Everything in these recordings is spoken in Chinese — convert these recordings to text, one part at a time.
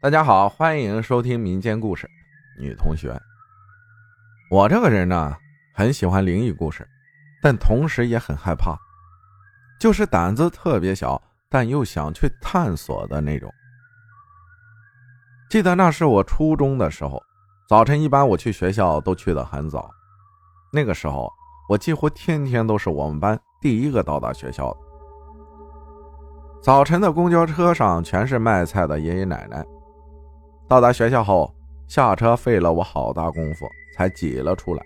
大家好，欢迎收听民间故事。女同学，我这个人呢，很喜欢灵异故事，但同时也很害怕，就是胆子特别小，但又想去探索的那种。记得那是我初中的时候，早晨一般我去学校都去的很早，那个时候我几乎天天都是我们班第一个到达学校的。早晨的公交车上全是卖菜的爷爷奶奶。到达学校后，下车费了我好大功夫才挤了出来。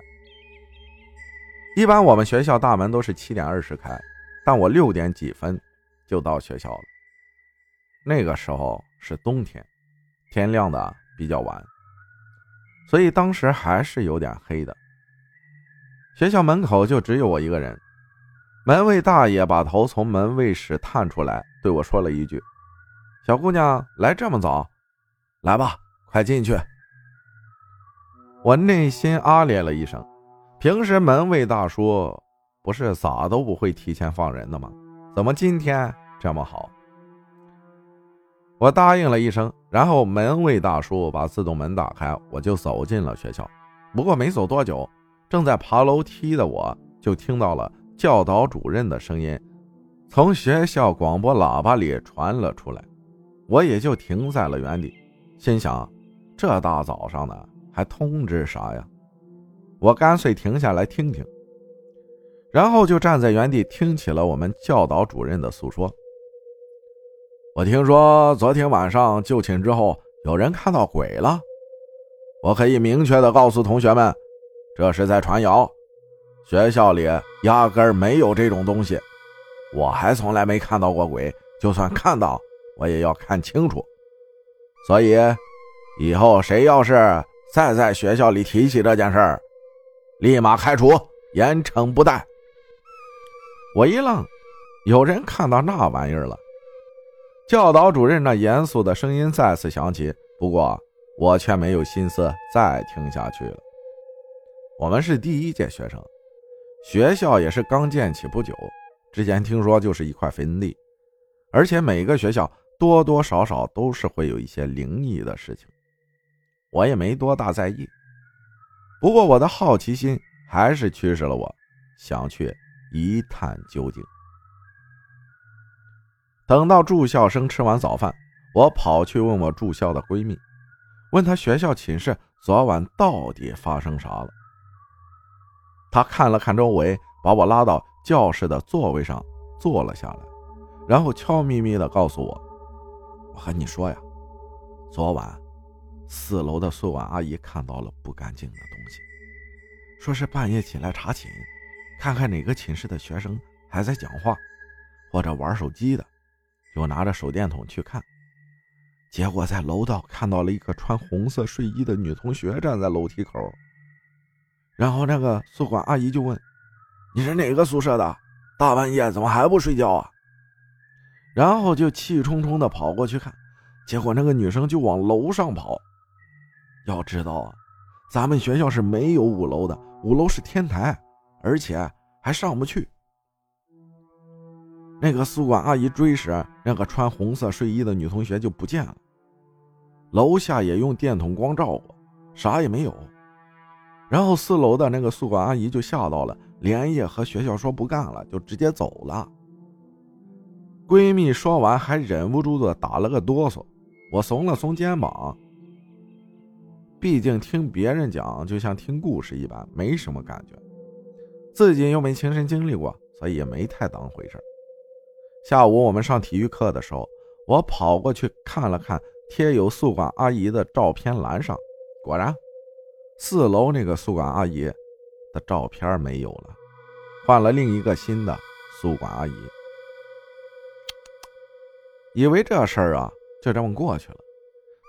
一般我们学校大门都是七点二十开，但我六点几分就到学校了。那个时候是冬天，天亮的比较晚，所以当时还是有点黑的。学校门口就只有我一个人，门卫大爷把头从门卫室探出来，对我说了一句：“小姑娘来这么早。”来吧，快进去！我内心啊咧了一声。平时门卫大叔不是咋都不会提前放人的吗？怎么今天这么好？我答应了一声，然后门卫大叔把自动门打开，我就走进了学校。不过没走多久，正在爬楼梯的我就听到了教导主任的声音从学校广播喇叭里传了出来，我也就停在了原地。心想，这大早上的还通知啥呀？我干脆停下来听听，然后就站在原地听起了我们教导主任的诉说。我听说昨天晚上就寝之后，有人看到鬼了。我可以明确的告诉同学们，这是在传谣，学校里压根儿没有这种东西。我还从来没看到过鬼，就算看到，我也要看清楚。所以，以后谁要是再在学校里提起这件事儿，立马开除，严惩不贷。我一愣，有人看到那玩意儿了。教导主任那严肃的声音再次响起，不过我却没有心思再听下去了。我们是第一届学生，学校也是刚建起不久，之前听说就是一块坟地，而且每个学校。多多少少都是会有一些灵异的事情，我也没多大在意。不过我的好奇心还是驱使了我，想去一探究竟。等到住校生吃完早饭，我跑去问我住校的闺蜜，问她学校寝室昨晚到底发生啥了。她看了看周围，把我拉到教室的座位上坐了下来，然后悄咪咪的告诉我。我和你说呀，昨晚四楼的宿管阿姨看到了不干净的东西，说是半夜起来查寝，看看哪个寝室的学生还在讲话或者玩手机的，就拿着手电筒去看，结果在楼道看到了一个穿红色睡衣的女同学站在楼梯口，然后那个宿管阿姨就问：“你是哪个宿舍的？大半夜怎么还不睡觉啊？”然后就气冲冲的跑过去看，结果那个女生就往楼上跑。要知道啊，咱们学校是没有五楼的，五楼是天台，而且还上不去。那个宿管阿姨追时，那个穿红色睡衣的女同学就不见了。楼下也用电筒光照过，啥也没有。然后四楼的那个宿管阿姨就吓到了，连夜和学校说不干了，就直接走了。闺蜜说完，还忍不住的打了个哆嗦。我耸了耸肩膀，毕竟听别人讲就像听故事一般，没什么感觉，自己又没亲身经历过，所以也没太当回事。下午我们上体育课的时候，我跑过去看了看贴有宿管阿姨的照片栏上，果然，四楼那个宿管阿姨的照片没有了，换了另一个新的宿管阿姨。以为这事儿啊就这么过去了，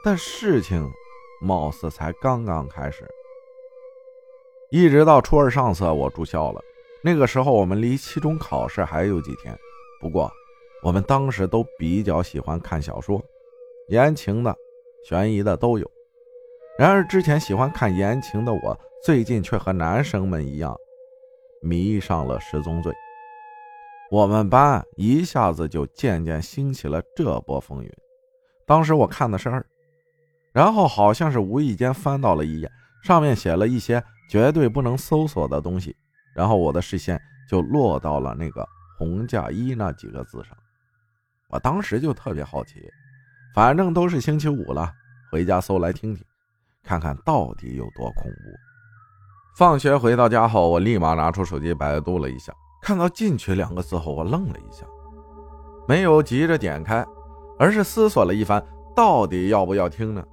但事情貌似才刚刚开始。一直到初二上册，我住校了。那个时候我们离期中考试还有几天，不过我们当时都比较喜欢看小说，言情的、悬疑的都有。然而之前喜欢看言情的我，最近却和男生们一样，迷上了《十宗罪》。我们班一下子就渐渐兴起了这波风云。当时我看的是二，然后好像是无意间翻到了一页，上面写了一些绝对不能搜索的东西，然后我的视线就落到了那个“红嫁衣”那几个字上。我当时就特别好奇，反正都是星期五了，回家搜来听听，看看到底有多恐怖。放学回到家后，我立马拿出手机百度了一下，看到“进去”两个字后，我愣了一下，没有急着点开，而是思索了一番，到底要不要听呢？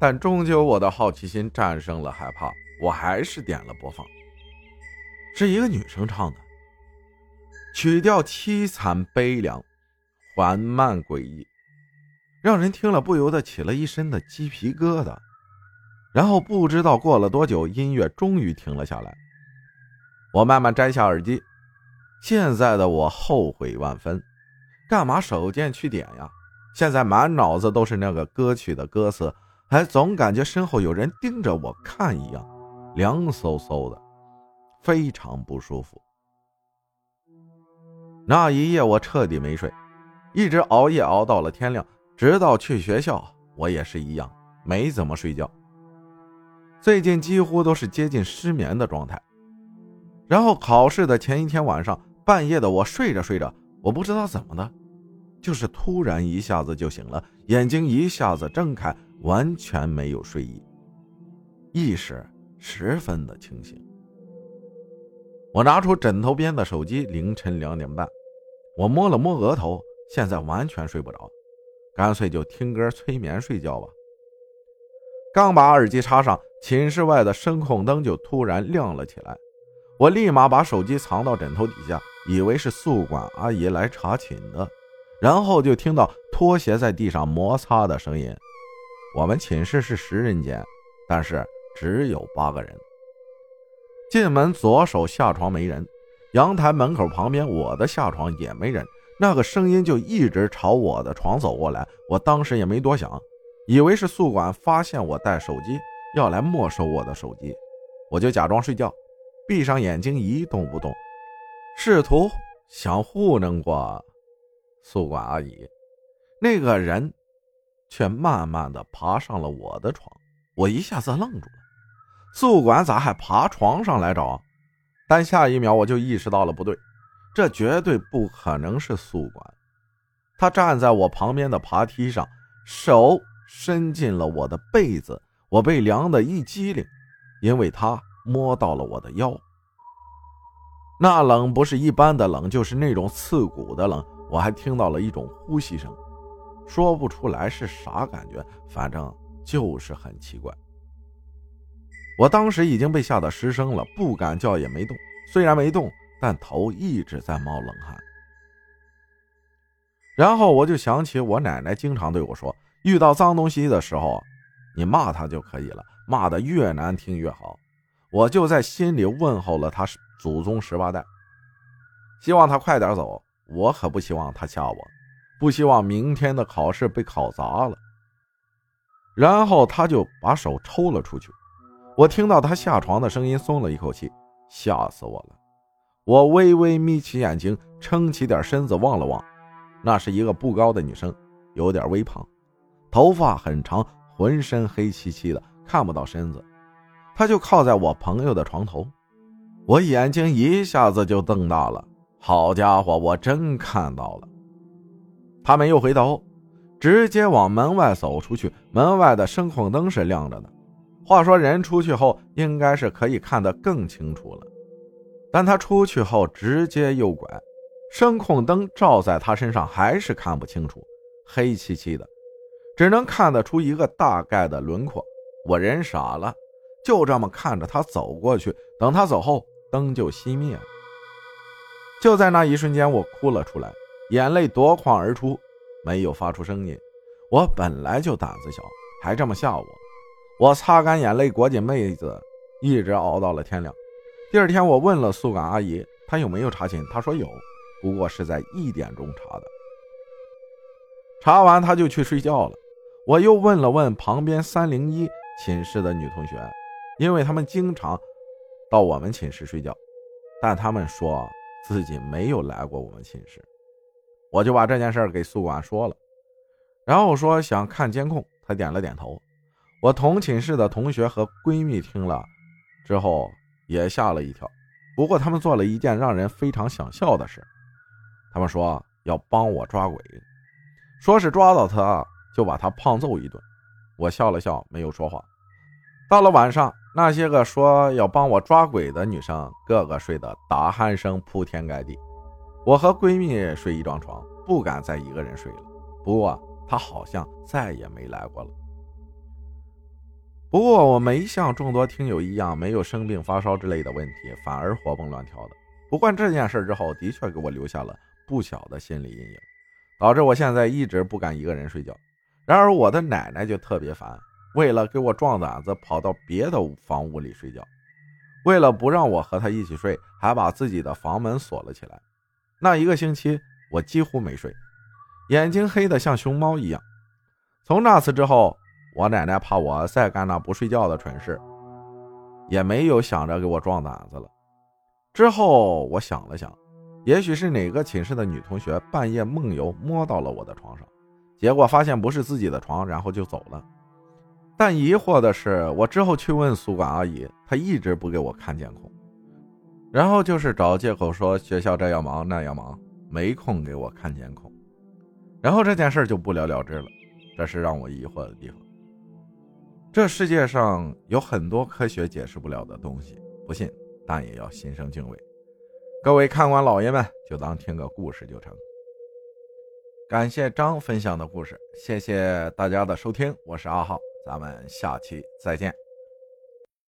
但终究我的好奇心战胜了害怕，我还是点了播放。是一个女生唱的，曲调凄惨悲凉。缓慢诡异，让人听了不由得起了一身的鸡皮疙瘩。然后不知道过了多久，音乐终于停了下来。我慢慢摘下耳机，现在的我后悔万分，干嘛手贱去点呀？现在满脑子都是那个歌曲的歌词，还总感觉身后有人盯着我看一样，凉飕飕的，非常不舒服。那一夜我彻底没睡。一直熬夜熬到了天亮，直到去学校，我也是一样，没怎么睡觉。最近几乎都是接近失眠的状态。然后考试的前一天晚上，半夜的我睡着睡着，我不知道怎么的，就是突然一下子就醒了，眼睛一下子睁开，完全没有睡意，意识十分的清醒。我拿出枕头边的手机，凌晨两点半，我摸了摸额头。现在完全睡不着，干脆就听歌催眠睡觉吧。刚把耳机插上，寝室外的声控灯就突然亮了起来。我立马把手机藏到枕头底下，以为是宿管阿姨来查寝的。然后就听到拖鞋在地上摩擦的声音。我们寝室是十人间，但是只有八个人。进门左手下床没人，阳台门口旁边我的下床也没人。那个声音就一直朝我的床走过来，我当时也没多想，以为是宿管发现我带手机要来没收我的手机，我就假装睡觉，闭上眼睛一动不动，试图想糊弄过宿管阿姨。那个人却慢慢的爬上了我的床，我一下子愣住了，宿管咋还爬床上来着？但下一秒我就意识到了不对。这绝对不可能是宿管，他站在我旁边的爬梯上，手伸进了我的被子，我被凉的一激灵，因为他摸到了我的腰。那冷不是一般的冷，就是那种刺骨的冷。我还听到了一种呼吸声，说不出来是啥感觉，反正就是很奇怪。我当时已经被吓得失声了，不敢叫也没动，虽然没动。但头一直在冒冷汗，然后我就想起我奶奶经常对我说：“遇到脏东西的时候，你骂他就可以了，骂得越难听越好。”我就在心里问候了他祖宗十八代，希望他快点走。我可不希望他吓我，不希望明天的考试被考砸了。然后他就把手抽了出去，我听到他下床的声音，松了一口气，吓死我了。我微微眯起眼睛，撑起点身子望了望，那是一个不高的女生，有点微胖，头发很长，浑身黑漆漆的，看不到身子。她就靠在我朋友的床头，我眼睛一下子就瞪大了。好家伙，我真看到了！他没有回头，直接往门外走出去。门外的声控灯是亮着的，话说人出去后，应该是可以看得更清楚了。但他出去后直接右拐，声控灯照在他身上还是看不清楚，黑漆漆的，只能看得出一个大概的轮廓。我人傻了，就这么看着他走过去。等他走后，灯就熄灭了。就在那一瞬间，我哭了出来，眼泪夺眶而出，没有发出声音。我本来就胆子小，还这么吓我。我擦干眼泪，裹紧被子，一直熬到了天亮。第二天，我问了宿管阿姨，她有没有查寝？她说有，不过是在一点钟查的。查完，她就去睡觉了。我又问了问旁边三零一寝室的女同学，因为他们经常到我们寝室睡觉，但他们说自己没有来过我们寝室。我就把这件事给宿管说了，然后说想看监控，他点了点头。我同寝室的同学和闺蜜听了之后也吓了一跳，不过他们做了一件让人非常想笑的事，他们说要帮我抓鬼，说是抓到他就把他胖揍一顿。我笑了笑，没有说话。到了晚上，那些个说要帮我抓鬼的女生，个个睡得打鼾声铺天盖地。我和闺蜜睡一张床，不敢再一个人睡了。不过她好像再也没来过了。不过我没像众多听友一样没有生病发烧之类的问题，反而活蹦乱跳的。不过这件事之后，的确给我留下了不小的心理阴影，导致我现在一直不敢一个人睡觉。然而我的奶奶就特别烦。为了给我壮胆子，跑到别的房屋里睡觉。为了不让我和他一起睡，还把自己的房门锁了起来。那一个星期，我几乎没睡，眼睛黑得像熊猫一样。从那次之后，我奶奶怕我再干那不睡觉的蠢事，也没有想着给我壮胆子了。之后，我想了想，也许是哪个寝室的女同学半夜梦游摸到了我的床上，结果发现不是自己的床，然后就走了。但疑惑的是，我之后去问宿管阿姨，她一直不给我看监控，然后就是找借口说学校这样忙那样忙，没空给我看监控，然后这件事就不了了之了。这是让我疑惑的地方。这世界上有很多科学解释不了的东西，不信但也要心生敬畏。各位看官老爷们，就当听个故事就成。感谢张分享的故事，谢谢大家的收听，我是阿浩。咱们下期再见。